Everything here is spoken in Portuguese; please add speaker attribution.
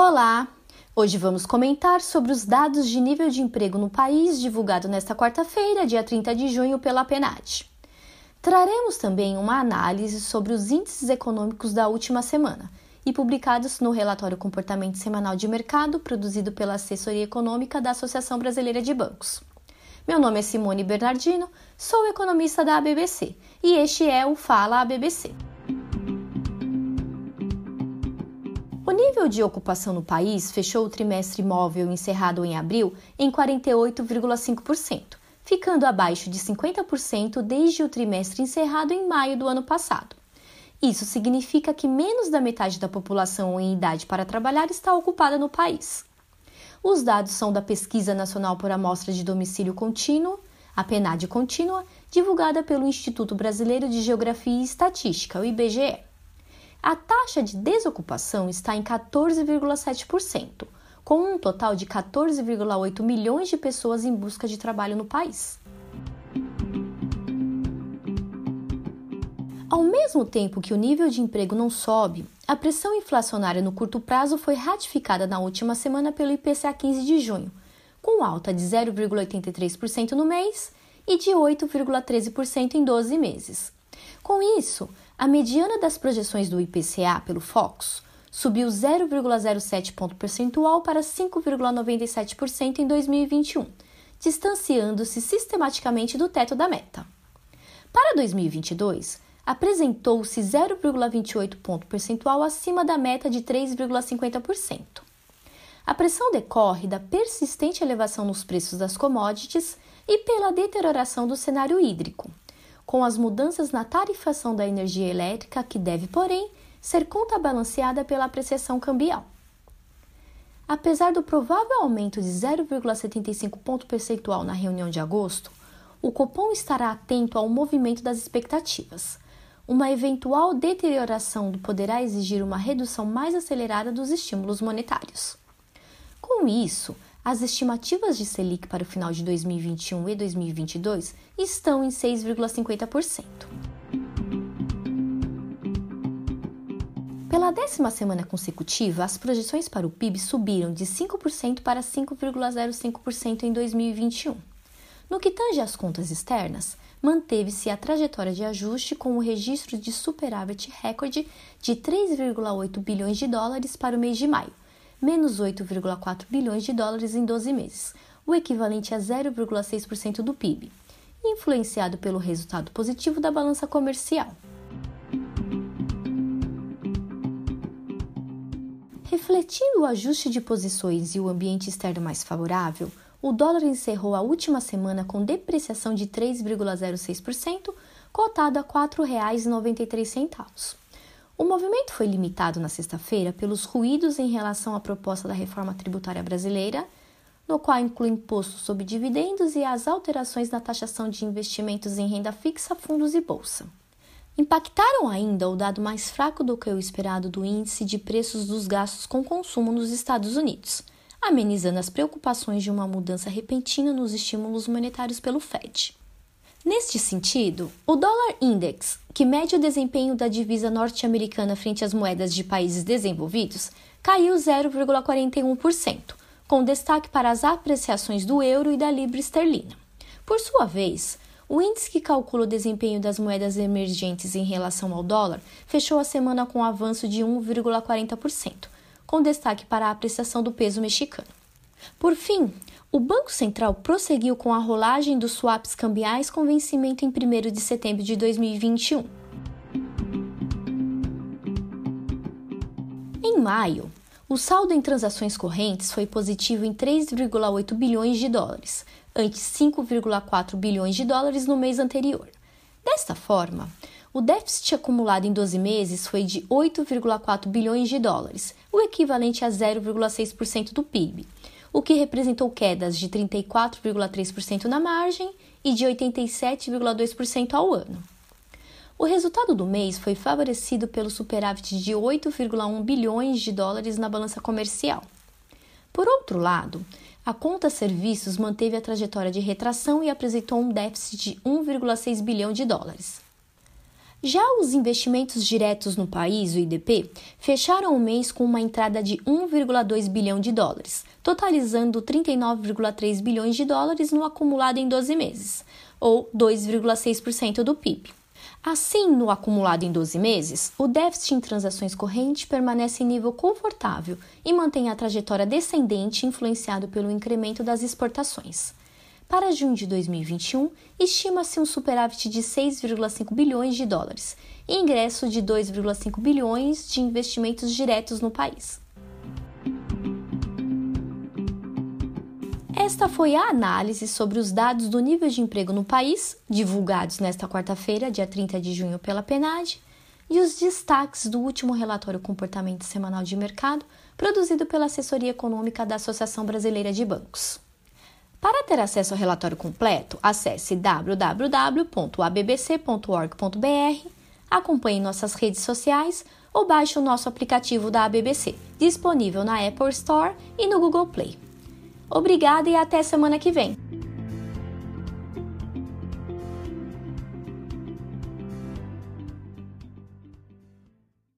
Speaker 1: Olá! Hoje vamos comentar sobre os dados de nível de emprego no país divulgado nesta quarta-feira, dia 30 de junho, pela PNAD. Traremos também uma análise sobre os índices econômicos da última semana e publicados no relatório Comportamento Semanal de Mercado, produzido pela Assessoria Econômica da Associação Brasileira de Bancos. Meu nome é Simone Bernardino, sou economista da ABBC e este é o Fala ABBC. Nível de ocupação no país fechou o trimestre móvel encerrado em abril em 48,5%, ficando abaixo de 50% desde o trimestre encerrado em maio do ano passado. Isso significa que menos da metade da população em idade para trabalhar está ocupada no país. Os dados são da Pesquisa Nacional por Amostra de Domicílio Contínuo, a PNAD contínua, divulgada pelo Instituto Brasileiro de Geografia e Estatística, o IBGE a taxa de desocupação está em 14,7%, com um total de 14,8 milhões de pessoas em busca de trabalho no país. Ao mesmo tempo que o nível de emprego não sobe, a pressão inflacionária no curto prazo foi ratificada na última semana pelo IPCA 15 de junho, com alta de 0,83% no mês e de 8,13% em 12 meses. Com isso, a mediana das projeções do IPCA pelo Fox subiu 0,07 ponto percentual para 5,97% em 2021, distanciando-se sistematicamente do teto da meta. Para 2022, apresentou-se 0,28 ponto percentual acima da meta de 3,50%. A pressão decorre da persistente elevação nos preços das commodities e pela deterioração do cenário hídrico com as mudanças na tarifação da energia elétrica, que deve, porém, ser contrabalanceada pela apreciação cambial. Apesar do provável aumento de 0,75 ponto percentual na reunião de agosto, o Copom estará atento ao movimento das expectativas. Uma eventual deterioração poderá exigir uma redução mais acelerada dos estímulos monetários. Com isso, as estimativas de Selic para o final de 2021 e 2022 estão em 6,50%. Pela décima semana consecutiva, as projeções para o PIB subiram de 5% para 5,05% em 2021. No que tange às contas externas, manteve-se a trajetória de ajuste com o registro de superávit recorde de 3,8 bilhões de dólares para o mês de maio, menos 8,4 bilhões de dólares em 12 meses, o equivalente a 0,6% do PIB, influenciado pelo resultado positivo da balança comercial. Refletindo o ajuste de posições e o ambiente externo mais favorável, o dólar encerrou a última semana com depreciação de 3,06%, cotado a R$ 4,93. O movimento foi limitado na sexta-feira pelos ruídos em relação à proposta da reforma tributária brasileira, no qual inclui imposto sobre dividendos e as alterações na taxação de investimentos em renda fixa, fundos e bolsa. Impactaram ainda o dado mais fraco do que o esperado do índice de preços dos gastos com consumo nos Estados Unidos, amenizando as preocupações de uma mudança repentina nos estímulos monetários pelo Fed. Neste sentido, o dólar index, que mede o desempenho da divisa norte-americana frente às moedas de países desenvolvidos, caiu 0,41%, com destaque para as apreciações do euro e da libra esterlina. Por sua vez, o índice que calcula o desempenho das moedas emergentes em relação ao dólar fechou a semana com um avanço de 1,40%, com destaque para a apreciação do peso mexicano. Por fim, o Banco Central prosseguiu com a rolagem dos swaps cambiais com vencimento em 1 de setembro de 2021. Em maio, o saldo em transações correntes foi positivo em 3,8 bilhões de dólares, ante 5,4 bilhões de dólares no mês anterior. Desta forma, o déficit acumulado em 12 meses foi de 8,4 bilhões de dólares, o equivalente a 0,6% do PIB o que representou quedas de 34,3% na margem e de 87,2% ao ano. O resultado do mês foi favorecido pelo superávit de 8,1 bilhões de dólares na balança comercial. Por outro lado, a conta serviços manteve a trajetória de retração e apresentou um déficit de 1,6 bilhão de dólares. Já os investimentos diretos no país, o IDP, fecharam o mês com uma entrada de 1,2 bilhão de dólares, totalizando 39,3 bilhões de dólares no acumulado em 12 meses, ou 2,6% do PIB. Assim, no acumulado em 12 meses, o déficit em transações correntes permanece em nível confortável e mantém a trajetória descendente influenciado pelo incremento das exportações. Para junho de 2021, estima-se um superávit de 6,5 bilhões de dólares e ingresso de 2,5 bilhões de investimentos diretos no país. Esta foi a análise sobre os dados do nível de emprego no país, divulgados nesta quarta-feira, dia 30 de junho, pela PNAD, e os destaques do último relatório Comportamento Semanal de Mercado, produzido pela Assessoria Econômica da Associação Brasileira de Bancos. Para ter acesso ao relatório completo, acesse www.abbc.org.br, acompanhe nossas redes sociais ou baixe o nosso aplicativo da ABBC, disponível na Apple Store e no Google Play. Obrigada e até semana que vem!